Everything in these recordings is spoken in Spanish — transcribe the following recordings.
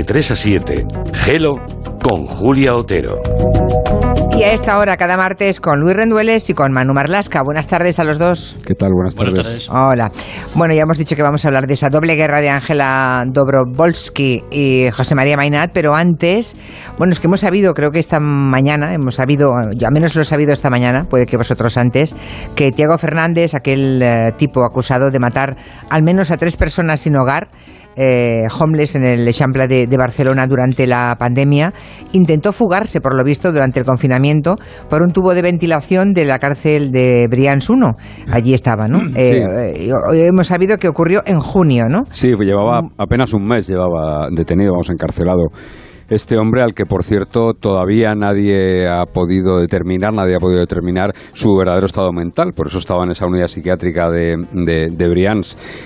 de 3 a 7. Gelo con Julia Otero. Y a esta hora, cada martes, con Luis Rendueles y con Manu Marlasca. Buenas tardes a los dos. ¿Qué tal? Buenas tardes. Hola. Bueno, ya hemos dicho que vamos a hablar de esa doble guerra de Ángela Dobrovolsky y José María Mainat, pero antes, bueno, es que hemos sabido, creo que esta mañana, hemos sabido, yo al menos lo he sabido esta mañana, puede que vosotros antes, que Tiago Fernández, aquel eh, tipo acusado de matar al menos a tres personas sin hogar, eh, homeless en el Eixample de, de, Barcelona durante la pandemia, intentó fugarse, por lo visto, durante el confinamiento por un tubo de ventilación de la cárcel de Brians 1. Allí estaba, ¿no? Sí. Eh, eh, hemos sabido que ocurrió en junio, ¿no? Sí, pues llevaba apenas un mes, llevaba detenido, vamos, encarcelado. Este hombre al que, por cierto, todavía nadie ha podido determinar, nadie ha podido determinar su verdadero estado mental. Por eso estaba en esa unidad psiquiátrica de, de, de.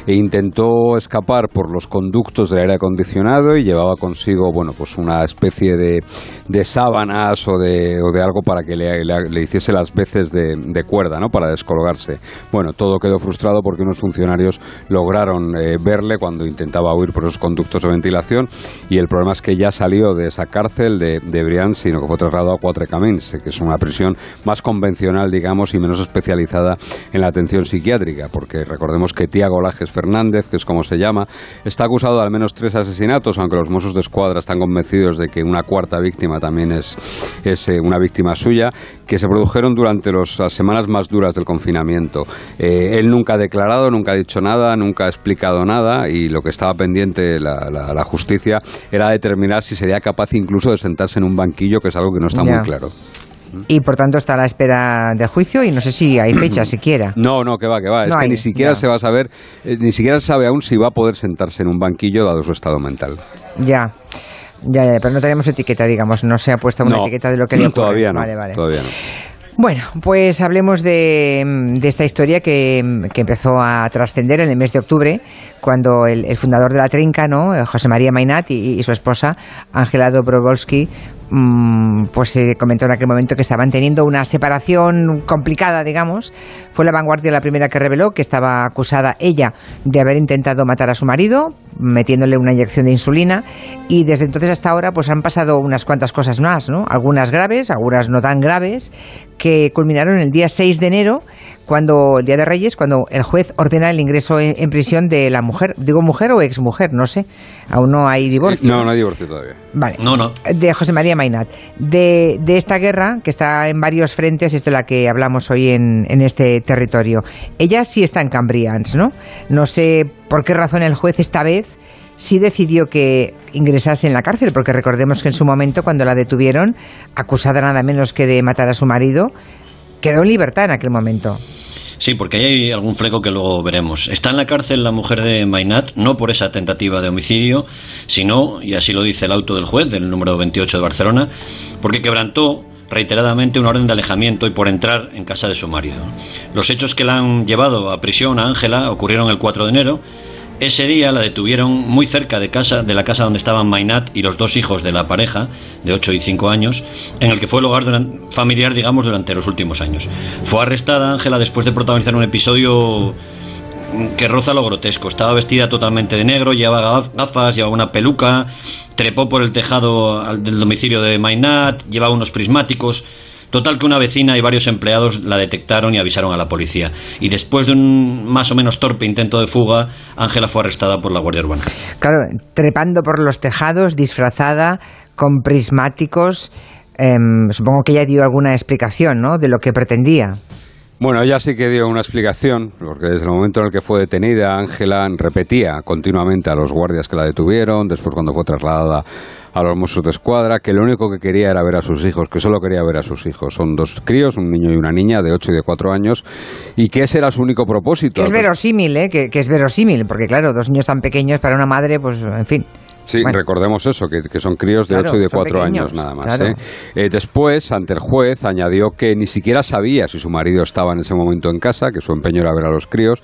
E intentó escapar por los conductos del aire acondicionado y llevaba consigo, bueno, pues una especie de, de sábanas o de, o de, algo para que le, le, le hiciese las veces de, de, cuerda, ¿no? Para descolgarse. Bueno, todo quedó frustrado porque unos funcionarios lograron eh, verle cuando intentaba huir por esos conductos de ventilación y el problema es que ya salió de esa cárcel de, de Brian, sino que fue trasladado a Cuatro Camins, que es una prisión más convencional, digamos, y menos especializada en la atención psiquiátrica, porque recordemos que Tiago Lajes Fernández, que es como se llama, está acusado de al menos tres asesinatos, aunque los Mossos de Escuadra están convencidos de que una cuarta víctima también es, es eh, una víctima suya, que se produjeron durante los, las semanas más duras del confinamiento. Eh, él nunca ha declarado, nunca ha dicho nada, nunca ha explicado nada, y lo que estaba pendiente la, la, la justicia era determinar si sería capaz incluso de sentarse en un banquillo, que es algo que no está muy claro. Y por tanto está a la espera de juicio y no sé si hay fecha siquiera. No, no, que va, que va. No es que ni siquiera se va a saber, eh, ni siquiera sabe aún si va a poder sentarse en un banquillo dado su estado mental. Ya. Ya, ya, pero no tenemos etiqueta, digamos, no se ha puesto una No, etiqueta de lo que le ocurre. todavía no. Vale, vale. Todavía no. Bueno, pues hablemos de, de esta historia que, que empezó a trascender en el mes de octubre, cuando el, fundador de la Trinca, ¿no? Eh, José María Mainat y, su esposa, Ángela Dobrovolsky, mm, pues se comentó en aquel momento que estaban teniendo una separación complicada, digamos. Fue la vanguardia la primera que reveló que estaba acusada ella de haber intentado matar a su marido, metiéndole una inyección de insulina, y desde entonces hasta ahora pues han pasado unas cuantas cosas más, ¿no? Algunas graves, algunas no tan graves, que culminaron el día 6 de enero, cuando el día de Reyes, cuando el juez ordena el ingreso en, en prisión de la mujer, digo mujer o exmujer, no sé, aún no hay divorcio. No, no hay divorcio todavía. Vale. No, no. De José María Mainat. De, de esta guerra, que está en varios frentes, es de la que hablamos hoy en, en este territorio. Ella sí está en Cambrians, ¿no? No sé por qué razón el juez esta vez sí decidió que ingresase en la cárcel, porque recordemos que en su momento, cuando la detuvieron, acusada nada menos que de matar a su marido, quedó en libertad en aquel momento. Sí, porque hay algún fleco que luego veremos. Está en la cárcel la mujer de Mainat, no por esa tentativa de homicidio, sino, y así lo dice el auto del juez, del número 28 de Barcelona, porque quebrantó reiteradamente una orden de alejamiento y por entrar en casa de su marido. Los hechos que la han llevado a prisión a Ángela ocurrieron el 4 de enero. Ese día la detuvieron muy cerca de casa de la casa donde estaban Mainat y los dos hijos de la pareja, de 8 y 5 años, en el que fue el hogar duran- familiar, digamos, durante los últimos años. Fue arrestada Ángela después de protagonizar un episodio que roza lo grotesco. Estaba vestida totalmente de negro, llevaba gaf- gafas, llevaba una peluca, trepó por el tejado del domicilio de Mainat, llevaba unos prismáticos. Total que una vecina y varios empleados la detectaron y avisaron a la policía. Y después de un más o menos torpe intento de fuga, Ángela fue arrestada por la Guardia Urbana. Claro, trepando por los tejados, disfrazada, con prismáticos. em, supongo que ella dio alguna explicación, ¿no? De lo que pretendía. Bueno, ella sí que dio una explicación, porque desde el momento en el que fue detenida, Ángela repetía continuamente a los guardias que la detuvieron, después cuando fue trasladada a los Mossos de Escuadra, que lo único que quería era ver a sus hijos, que solo quería ver a sus hijos. Son dos críos, un niño y una niña de 8 y de 4 años, y que ese era su único propósito. Que es verosímil, ¿eh? Que, que es verosímil, porque claro, dos niños tan pequeños para una madre, pues en fin. Sí, Bueno. recordemos eso, que, que son críos de Claro, 8 y de son 4 pequeños, años nada más. claro. ¿eh? Eh, después, ante el juez, añadió que ni siquiera sabía si su marido estaba en ese momento en casa, que su empeño era ver a los críos.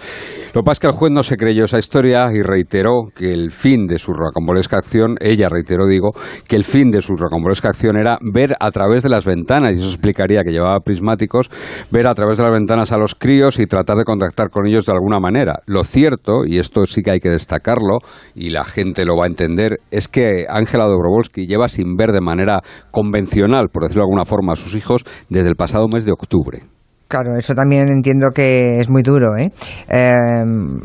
Lo que pasa es que el juez no se creyó esa historia y reiteró que el fin de su rocambolesca acción, ella reiteró, digo, que el fin de su rocambolesca acción era ver a través de las ventanas, y eso explicaría que llevaba prismáticos, ver a través de las ventanas a los críos y tratar de contactar con ellos de alguna manera. Lo cierto, y esto sí que hay que destacarlo, y la gente lo va a entender, es que Ángela Dobrovolsky lleva sin ver de manera convencional, por decirlo de alguna forma, a sus hijos desde el pasado mes de octubre. Claro, eso también entiendo que es muy duro, ¿eh? Em,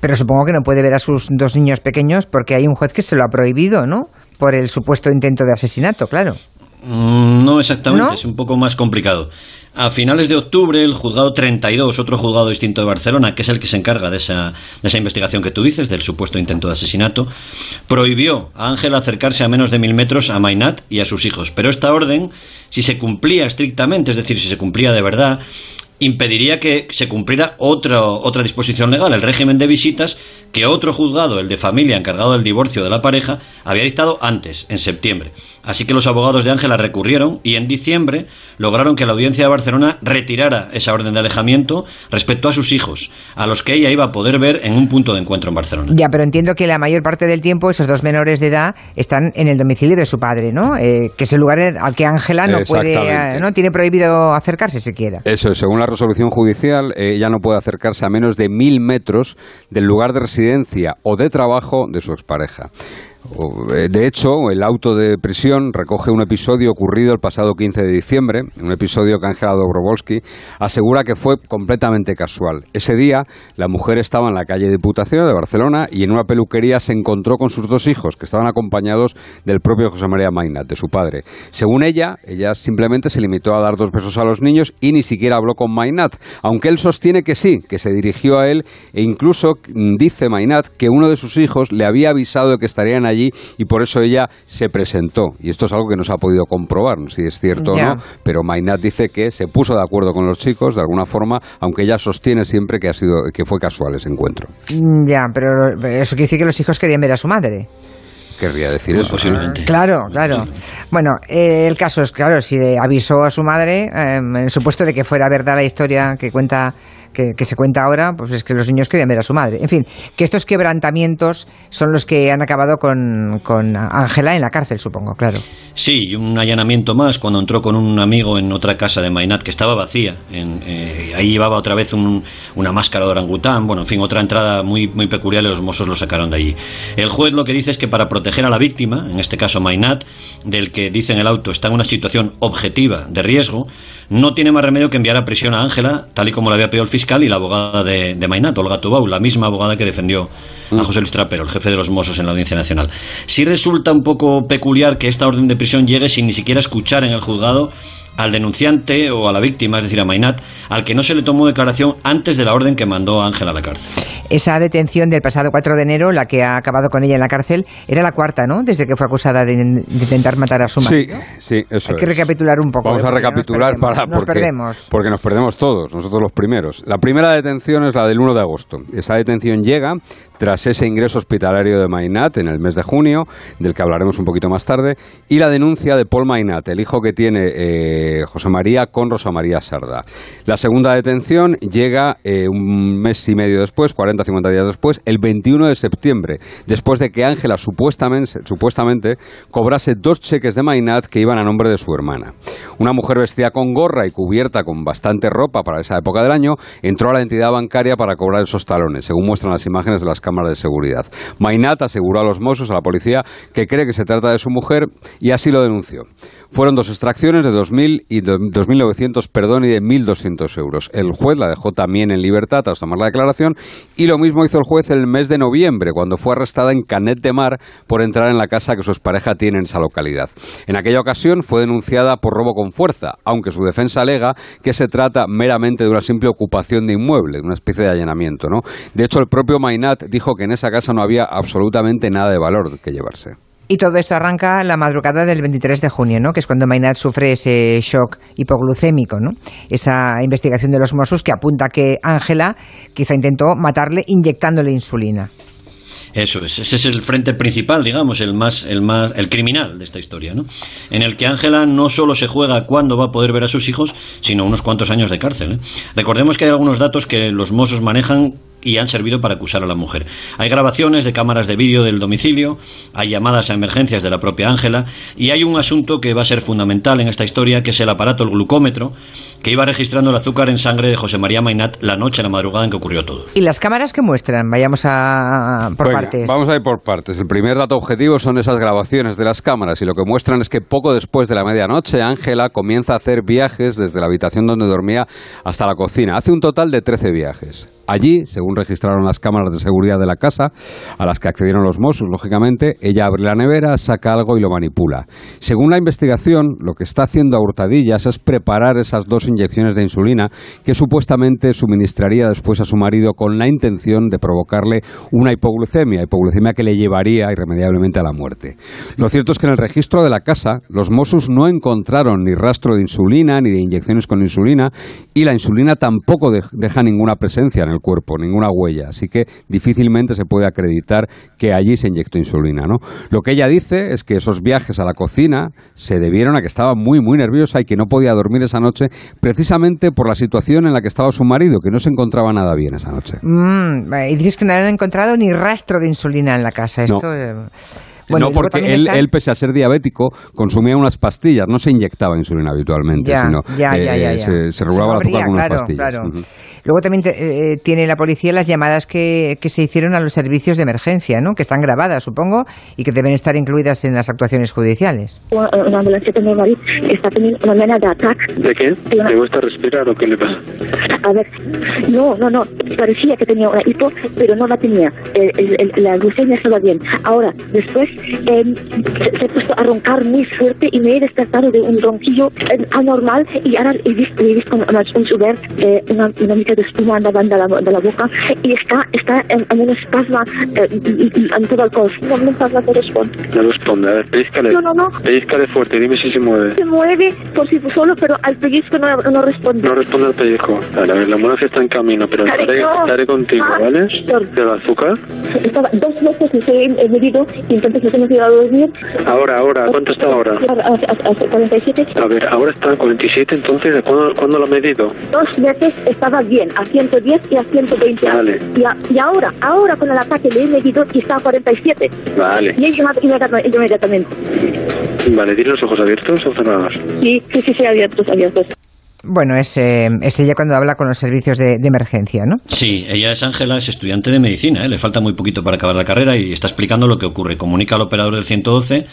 pero supongo que no puede ver a sus dos niños pequeños porque hay un juez que se lo ha prohibido, ¿no? Por el supuesto intento de asesinato, claro. Mm, no exactamente, es un poco más complicado. A finales de octubre, el juzgado 32, otro juzgado distinto de Barcelona, que es el que se encarga de esa, de esa investigación que tú dices, del supuesto intento de asesinato, prohibió a Ángel acercarse a menos de mil metros a Mainat y a sus hijos. Pero esta orden, si se cumplía estrictamente, es decir, si se cumplía de verdad, impediría que se cumpliera otra, otra disposición legal, el régimen de visitas que otro juzgado, el de familia encargado del divorcio de la pareja, había dictado antes, en septiembre. Así que los abogados de Ángela recurrieron y en diciembre lograron que la audiencia de Barcelona retirara esa orden de alejamiento respecto a sus hijos, a los que ella iba a poder ver en un punto de encuentro en Barcelona. Ya, pero entiendo que la mayor parte del tiempo esos dos menores de edad están en el domicilio de su padre, ¿no? Eh, que es el lugar al que Ángela no puede, eh, no tiene prohibido acercarse siquiera. Eso, según la resolución judicial, ella no puede acercarse a menos de mil metros del lugar de residencia o de trabajo de su expareja. Eh, de hecho, el auto de prisión recoge un episodio ocurrido el pasado 15 de diciembre, un episodio que Ángela Dobrovolsky asegura que fue completamente casual. Ese día, la mujer estaba en la calle Diputación de Barcelona y en una peluquería se encontró con sus dos hijos, que estaban acompañados del propio José María Mainat, de su padre. Según ella, ella simplemente se limitó a dar dos besos a los niños y ni siquiera habló con Mainat, aunque él sostiene que sí, que se dirigió a él e incluso mm, dice Mainat que uno de sus hijos le había avisado de que estarían allí y por eso ella se presentó. Y esto es algo que no se ha podido comprobar, si es cierto o no, pero Mainat dice que se puso de acuerdo con los chicos de alguna forma, aunque ella sostiene siempre que, ha sido, que fue casual ese encuentro. Mm, ya, pero eso quiere decir que los hijos querían ver a su madre querría decir eso. Posiblemente. Claro, claro. Bueno, eh, el caso es, claro, si avisó a su madre, eh, en el supuesto de que fuera verdad la historia que cuenta que, se cuenta ahora, pues es que los niños querían ver a su madre. En fin, que estos quebrantamientos son los que han acabado con Ángela en la cárcel, supongo, claro. Sí, un allanamiento más cuando entró con un amigo en otra casa de Mainat que estaba vacía. Eh, ahí llevaba otra vez una máscara de orangután, bueno, en fin, otra entrada muy, muy peculiar y los mozos lo sacaron de allí. El juez lo que dice es que para proteger a la víctima, en este caso Mainat, del que dice en el auto está en una situación objetiva de riesgo, no tiene más remedio que enviar a prisión a Ángela, tal y como le había pedido el fiscal y la abogada de, de Mainat, Olga Tubau, la misma abogada que defendió a mm. José Luis Trapero, el jefe de los Mossos en la Audiencia Nacional. Sí resulta un poco peculiar que esta orden de prisión llegue sin ni siquiera escuchar en el juzgado al denunciante o a la víctima, es decir, a Mainat, al que no se le tomó declaración antes de la orden que mandó Ángel a la cárcel. Esa detención del pasado 4 de enero, la que ha acabado con ella en la cárcel, era la cuarta, ¿no? Desde que fue acusada de, intentar matar a su marido. Sí, sí, eso Hay que recapitular un poco. Vamos ¿eh? a recapitular para nos porque, perdemos. porque nos perdemos todos, nosotros los primeros. La primera detención es la del 1 de agosto. Esa detención llega tras ese ingreso hospitalario de Mainat en el mes de junio, del que hablaremos un poquito más tarde, y la denuncia de Paul Mainat, el hijo que tiene eh, José María con Rosa María Sarda. La segunda detención llega eh, un mes y medio después, 40-50 días después, el 21 de septiembre, después de que Ángela supuestamente, supuestamente cobrase dos cheques de Mainat que iban a nombre de su hermana. Una mujer vestida con gorra y cubierta con bastante ropa para esa época del año entró a la entidad bancaria para cobrar esos talones, según muestran las imágenes de las cámaras de seguridad. Mainat aseguró a los Mossos, a la policía, que cree que se trata de su mujer y así lo denunció. Fueron dos extracciones de 2.000 y 2.900, perdón, y de 1.200 euros. El juez la dejó también en libertad tras tomar la declaración y lo mismo hizo el juez el mes de noviembre, cuando fue arrestada en Canet de Mar por entrar en la casa que su pareja tiene en esa localidad. En aquella ocasión fue denunciada por robo con fuerza, aunque su defensa alega que se trata meramente de una simple ocupación de inmueble, una especie de allanamiento. ¿no? De hecho, el propio Mainat dijo que en esa casa no había absolutamente nada de valor que llevarse. Y todo esto arranca la madrugada del 23 de junio, ¿no? que es cuando Maynard sufre ese shock hipoglucémico. ¿no? Esa investigación de los Mossos que apunta que Ángela quizá intentó matarle inyectándole insulina. Eso es, ese es el frente principal, digamos, el más, el más, el criminal de esta historia, ¿no? En el que Ángela no solo se juega cuándo va a poder ver a sus hijos, sino unos cuantos años de cárcel. ¿eh? Recordemos que hay algunos datos que los Mossos manejan y han servido para acusar a la mujer. Hay grabaciones de cámaras de vídeo del domicilio, hay llamadas a emergencias de la propia Ángela y hay un asunto que va a ser fundamental en esta historia, que es el aparato, el glucómetro, que iba registrando el azúcar en sangre de José María Mainat la noche, la madrugada en que ocurrió todo. ¿Y las cámaras que muestran? Vayamos a por partes. Vamos a ir por partes. El primer dato objetivo son esas grabaciones de las cámaras y lo que muestran es que poco después de la medianoche Ángela comienza a hacer viajes desde la habitación donde dormía hasta la cocina. Hace un total de 13 viajes. Allí, según registraron las cámaras de seguridad de la casa, a las que accedieron los Mossos, lógicamente, ella abre la nevera, saca algo y lo manipula. Según la investigación, lo que está haciendo a hurtadillas es preparar esas dos inyecciones de insulina que supuestamente suministraría después a su marido con la intención de provocarle una hipoglucemia, hipoglucemia que le llevaría irremediablemente a la muerte. Lo cierto es que en el registro de la casa, los Mossos no encontraron ni rastro de insulina ni de inyecciones con insulina y la insulina tampoco deja ninguna presencia en el cuerpo, ninguna huella, así que difícilmente se puede acreditar que allí se inyectó insulina. ¿no? Lo que ella dice es que esos viajes a la cocina se debieron a que estaba muy, muy nerviosa y que no podía dormir esa noche precisamente por la situación en la que estaba su marido, que no se encontraba nada bien esa noche. Mm, y dices que no han encontrado ni rastro de insulina en la casa. Esto, no, porque él, pese a ser diabético, consumía unas pastillas, no se inyectaba insulina habitualmente, sino eh, se, regulaba el azúcar con unas pastillas. Luego también eh, tiene la policía las llamadas que, que, se hicieron a los servicios de emergencia, ¿no? que están grabadas, supongo, y que deben estar incluidas en las actuaciones judiciales. Una ambulancia de mi marido está teniendo una manera de ataque. ¿De qué? ¿Le gusta respirar o qué le pasa? A ver, no, no, no, parecía que tenía una hipo, pero no la tenía. la glucemia estaba bien. Ahora, después eh, se, ha puesto a roncar muy fuerte y me he despertado de un ronquillo eh, anormal y ahora he visto, he visto una, un subir, eh, una, una mica de espuma andava de la, de la boca y está, está en, en un espasmo eh, en todo el cuerpo. No, no no responde. No responde, a ver, pellizcale. No, no, no. Pellizcale fuerte, dime si se mueve. Se mueve por sí solo, pero al pellizco no, no responde. No responde al pellizco. Vale, a ver, la ambulancia está en camino, pero estaré, estaré contigo, ah, ¿vale? ¿De la azúcar? Estaba dos veces que he medido y entonces nos hemos ido a dormir. Ahora, ahora, ¿cuánto está ahora? A, a, a 47. A ver, ahora está a 47, entonces, ¿cuándo, ¿cuándo lo ha medido? Dos veces estaba bien, a 110 y a 120. Vale. Y, y ahora, ahora con el ataque le he medido y está a 47. Vale. Y he llamado inmediatamente. Vale, ¿tiene los ojos abiertos o cerrados? Sí, sí, sí, sí abiertos, abiertos. Bueno, es, eh, es, ella cuando habla con los servicios de, emergencia, ¿no? Sí, ella es Ángela, es estudiante de medicina, ¿eh? le falta muy poquito para acabar la carrera y está explicando lo que ocurre. Comunica al operador del 112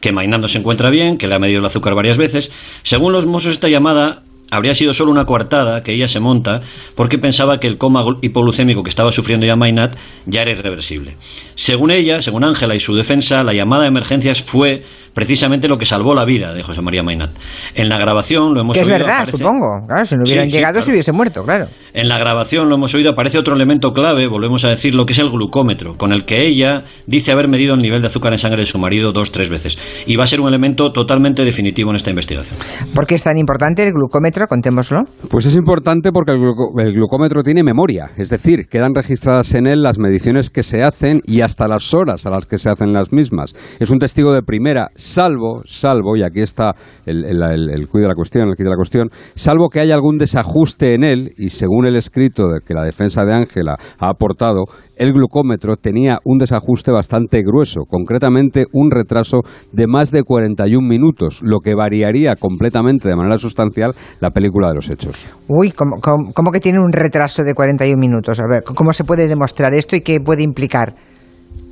que Mainando se encuentra bien, que le ha medido el azúcar varias veces. Según los mozos, esta llamada habría sido solo una coartada que ella se monta porque pensaba que el coma hipoglucémico que estaba sufriendo ya Mainat ya era irreversible. Según ella, según Ángela y su defensa, la llamada de emergencias fue precisamente lo que salvó la vida de José María Mainat. En la grabación lo hemos que oído. Es verdad, supongo. Claro, si no hubieran llegado, se hubiese muerto, claro. En la grabación lo hemos oído, aparece otro elemento clave, volvemos a decir, lo que es el glucómetro, con el que ella dice haber medido el nivel de azúcar en sangre de su marido dos, tres veces. Y va a ser un elemento totalmente definitivo en esta investigación. ¿Por qué es tan importante el glucómetro? Contémoslo. Pues es importante porque el, el glucómetro tiene memoria, es decir, quedan registradas en él las mediciones que se hacen y hasta las horas a las que se hacen las mismas. Es un testigo de primera, salvo, salvo, y aquí está el, el, cuido de la cuestión, el de la cuestión, salvo que haya algún desajuste en él, y según el escrito que la defensa de Ángela ha aportado, el glucómetro tenía un desajuste bastante grueso, concretamente un retraso de más de 41 minutos, lo que variaría completamente de manera sustancial la película de los hechos. Uy, ¿cómo, cómo, cómo que tiene un retraso de 41 minutos? A ver, ¿cómo se puede demostrar esto y qué puede implicar?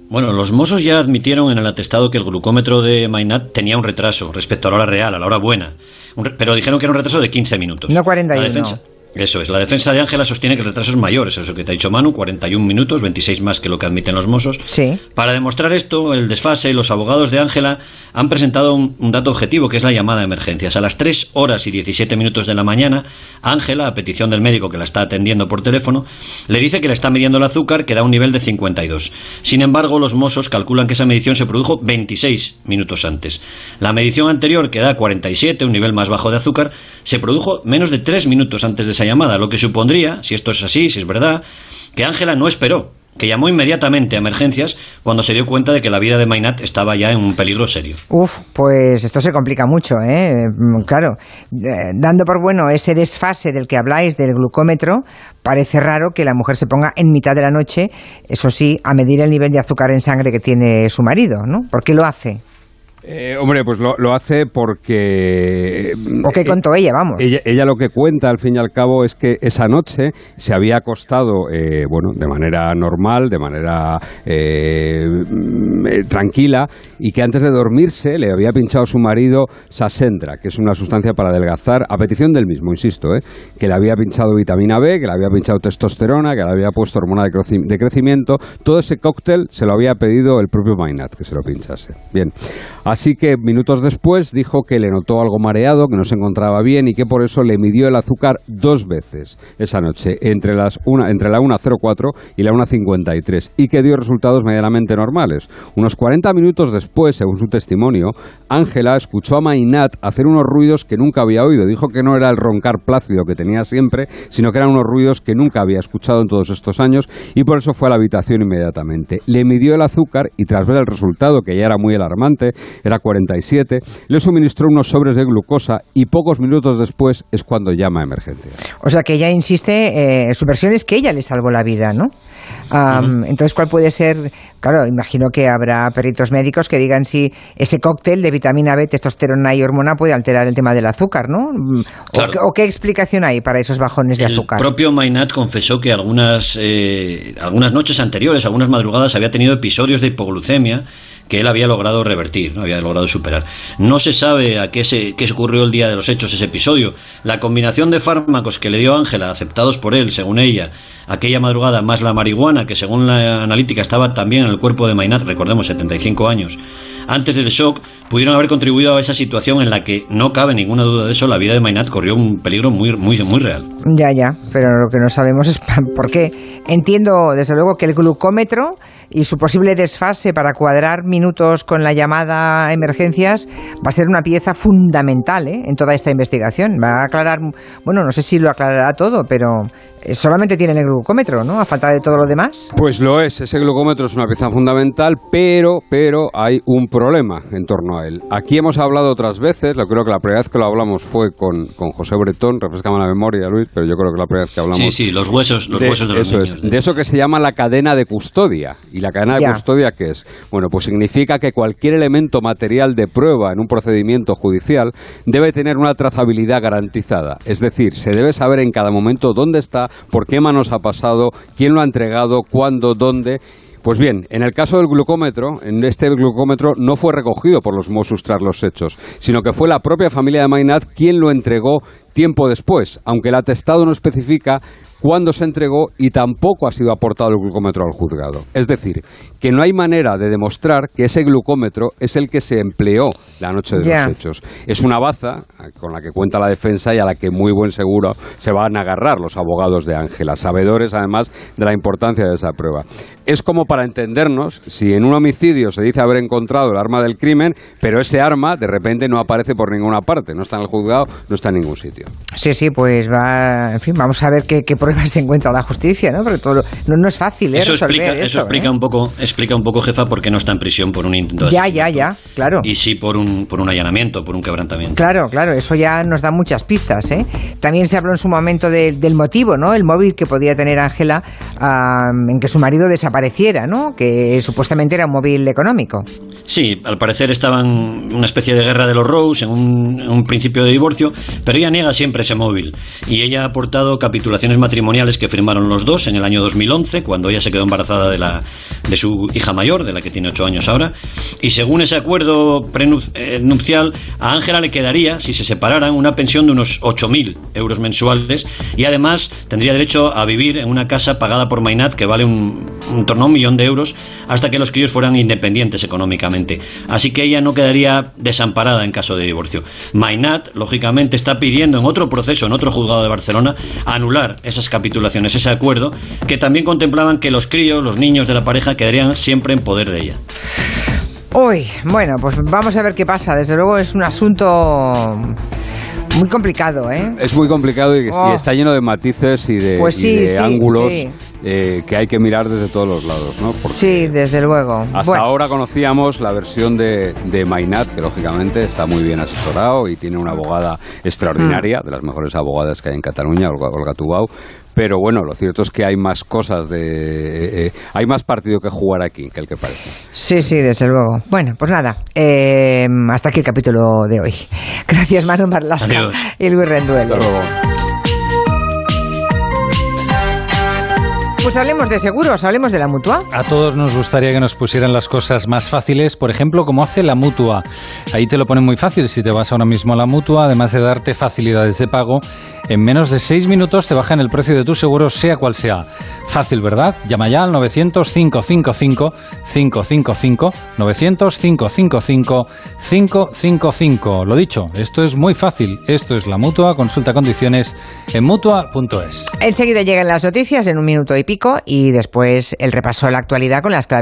Bueno, los Mossos ya admitieron en el atestado que el glucómetro de Mainat tenía un retraso respecto a la hora real, a la hora buena. Pero dijeron que era un retraso de 15 minutos. No 41. La defensa, eso es, la defensa de Ángela sostiene que el retraso es mayor, es eso que te ha dicho Manu, 41 minutos, 26 más que lo que admiten los Mossos. Sí. Para demostrar esto, el desfase, los abogados de Ángela han presentado un, un, dato objetivo que es la llamada de emergencias. A las 3 horas y 17 minutos de la mañana, Ángela, a petición del médico que la está atendiendo por teléfono, le dice que le está midiendo el azúcar que da un nivel de 52. Sin embargo, los Mossos calculan que esa medición se produjo 26 minutos antes. La medición anterior, que da 47, un nivel más bajo de azúcar, se produjo menos de 3 minutos antes de esa llamada, lo que supondría, si esto es así, si es verdad, que Ángela no esperó que llamó inmediatamente a emergencias cuando se dio cuenta de que la vida de Mainat estaba ya en un peligro serio. Uf, pues esto se complica mucho, ¿eh? Mm, claro, eh, dando por bueno ese desfase del que habláis del glucómetro, parece raro que la mujer se ponga en mitad de la noche, eso sí, a medir el nivel de azúcar en sangre que tiene su marido, ¿no? ¿Por qué lo hace? Eh, hombre, pues lo, lo, hace porque... ¿O qué contó ella, vamos? Ella, ella, lo que cuenta, al fin y al cabo, es que esa noche se había acostado, eh, bueno, de manera normal, de manera eh, mm, tranquila, y que antes de dormirse le había pinchado su marido Sasendra, que es una sustancia para adelgazar, a petición del mismo, insisto, que le había pinchado vitamina B, que le había pinchado testosterona, que le había puesto hormona de, de crecimiento. Todo ese cóctel se lo había pedido el propio Mainat, que se lo pinchase. Bien. Así que minutos después dijo que le notó algo mareado, que no se encontraba bien y que por eso le midió el azúcar dos veces esa noche, entre, las una, entre la 1.04 y la 1.53, y que dio resultados medianamente normales. Unos 40 minutos después, según su testimonio, Ángela escuchó a Mainat hacer unos ruidos que nunca había oído. Dijo que no era el roncar plácido que tenía siempre, sino que eran unos ruidos que nunca había escuchado en todos estos años y por eso fue a la habitación inmediatamente. Le midió el azúcar y tras ver el resultado, que ya era muy alarmante, era 47, le suministró unos sobres de glucosa y pocos minutos después es cuando llama a emergencia. O sea que ella insiste, eh, su versión es que ella le salvó la vida, ¿no? Entonces, ¿cuál puede ser? Claro, imagino que habrá peritos médicos que digan si ese cóctel de vitamina B, testosterona y hormona puede alterar el tema del azúcar, ¿no? ¿O, qué, explicación hay para esos bajones de azúcar? El propio Mainat confesó que algunas, eh, algunas noches anteriores, algunas madrugadas, había tenido episodios de hipoglucemia que él había logrado revertir, ¿no? había logrado superar. No se sabe a qué se, qué ocurrió el día de los hechos ese episodio. La combinación de fármacos que le dio Ángela, aceptados por él, según ella, aquella madrugada, más la marihuana, que según la analítica estaba también en el cuerpo de Mainat, recordemos, 75 años, antes del shock, pudieron haber contribuido a esa situación en la que no cabe ninguna duda de eso, la vida de Mainat corrió un peligro muy, muy, muy real. Ya, ya, pero lo que no sabemos es por qué. Entiendo, desde luego, que el glucómetro y su posible desfase para cuadrar minutos con la llamada a emergencias va a ser una pieza fundamental ¿eh? en toda esta investigación. Va a aclarar, bueno, no sé si lo aclarará todo, pero eh, solamente tiene el glucómetro, ¿no? A falta de todo lo demás. Pues lo es, ese glucómetro es una pieza fundamental, pero, pero hay un problema en torno a él. Aquí hemos hablado otras veces, lo creo que la primera vez que lo hablamos fue con, con José Bretón, refrescame la memoria, Luis, pero yo creo que la primera vez que hablamos... Sí, sí, los huesos, los de, huesos de los eso niños. Es, de eso que se llama la cadena de custodia. ¿Y la cadena de custodia qué es? Bueno, pues significa que cualquier elemento material de prueba en un procedimiento judicial debe tener una trazabilidad garantizada. Es decir, se debe saber en cada momento dónde está, por qué manos ha pasado, quién lo ha entregado, cuándo, dónde. Pues bien, en el caso del glucómetro, en este glucómetro no fue recogido por los Mossos tras los hechos, sino que fue la propia familia de Mainat quien lo entregó tiempo después, aunque el atestado no especifica cuándo se entregó y tampoco ha sido aportado el glucómetro al juzgado. Es decir, que no hay manera de demostrar que ese glucómetro es el que se empleó la noche de los hechos. Es una baza eh, con la que cuenta la defensa y a la que muy buen seguro se van a agarrar los abogados de Ángela, sabedores además de la importancia de esa prueba. Es como para entendernos si en un homicidio se dice haber encontrado el arma del crimen, pero ese arma de repente no aparece por ninguna parte, no está en el juzgado, no está en ningún sitio. Sí, sí, pues va, en fin, vamos a ver qué, qué se encuentra la justicia, ¿no? Porque todo lo- no, no es fácil, ¿eh? Eso resolver explica, eso eso, explica ¿eh? un poco, explica un poco, jefa, por qué no está en prisión por un intento Ya, ya, ya, claro. Y sí por un, por un allanamiento, por un quebrantamiento. Claro, claro, eso ya nos da muchas pistas. ¿eh? También se habló en su momento de- del motivo, ¿no? El móvil que podía tener Ángela ah, en que su marido desapareciera, ¿no? Que supuestamente era un móvil económico. Sí, al parecer estaban en una especie de guerra de los Rose, en un, en un principio de divorcio, pero ella niega siempre ese móvil. Y ella ha aportado capitulaciones matrimoniales que firmaron los dos en el año 2011, cuando ella se quedó embarazada de, la, de su hija mayor, de la que tiene ocho años ahora. Y según ese acuerdo prenupcial, a Ángela le quedaría, si se separaran, una pensión de unos 8.000 euros mensuales y además tendría derecho a vivir en una casa pagada por Mainat que vale un, en torno a un millón de euros hasta que los críos fueran independientes económicamente. Así que ella no quedaría desamparada en caso de divorcio. Mainat, lógicamente, está pidiendo en otro proceso, en otro juzgado de Barcelona, anular esas capitulaciones, ese acuerdo, que también contemplaban que los críos, los niños de la pareja, quedarían siempre en poder de ella. Uy, bueno, pues vamos a ver qué pasa. Desde luego es un asunto muy complicado, ¿eh? Es muy complicado y, Oh. y está lleno de matices y de, Pues y sí, de sí, ángulos sí. Eh, que hay que mirar desde todos los lados, ¿no? sí, desde luego. Hasta ahora conocíamos la versión de, de Mainat, que lógicamente está muy bien asesorado y tiene una abogada extraordinaria, mm. de las mejores abogadas que hay en Cataluña, Olga, Olga Tubau, pero bueno, lo cierto es que hay más cosas de... Eh, eh, hay más partido que jugar aquí que el que parece. Sí, sí, desde luego. Bueno, pues nada, eh, hasta aquí el capítulo de hoy. Gracias Manu Marlasca y Luis Rendueles. Hasta luego. Pues hablemos de seguros, hablemos de la mutua. A todos nos gustaría que nos pusieran las cosas más fáciles, por ejemplo, como hace la mutua. Ahí te lo ponen muy fácil si te vas ahora mismo a la mutua, además de darte facilidades de pago. En menos de seis minutos te bajan el precio de tu seguro, sea cual sea. Fácil, ¿verdad? Llama ya al 900-555-555. 900-555-555. Lo dicho, esto es muy fácil. Esto es la mutua. Consulta condiciones en mutua.es. Enseguida llegan las noticias en un minuto y pico y después el repaso de la actualidad con las claves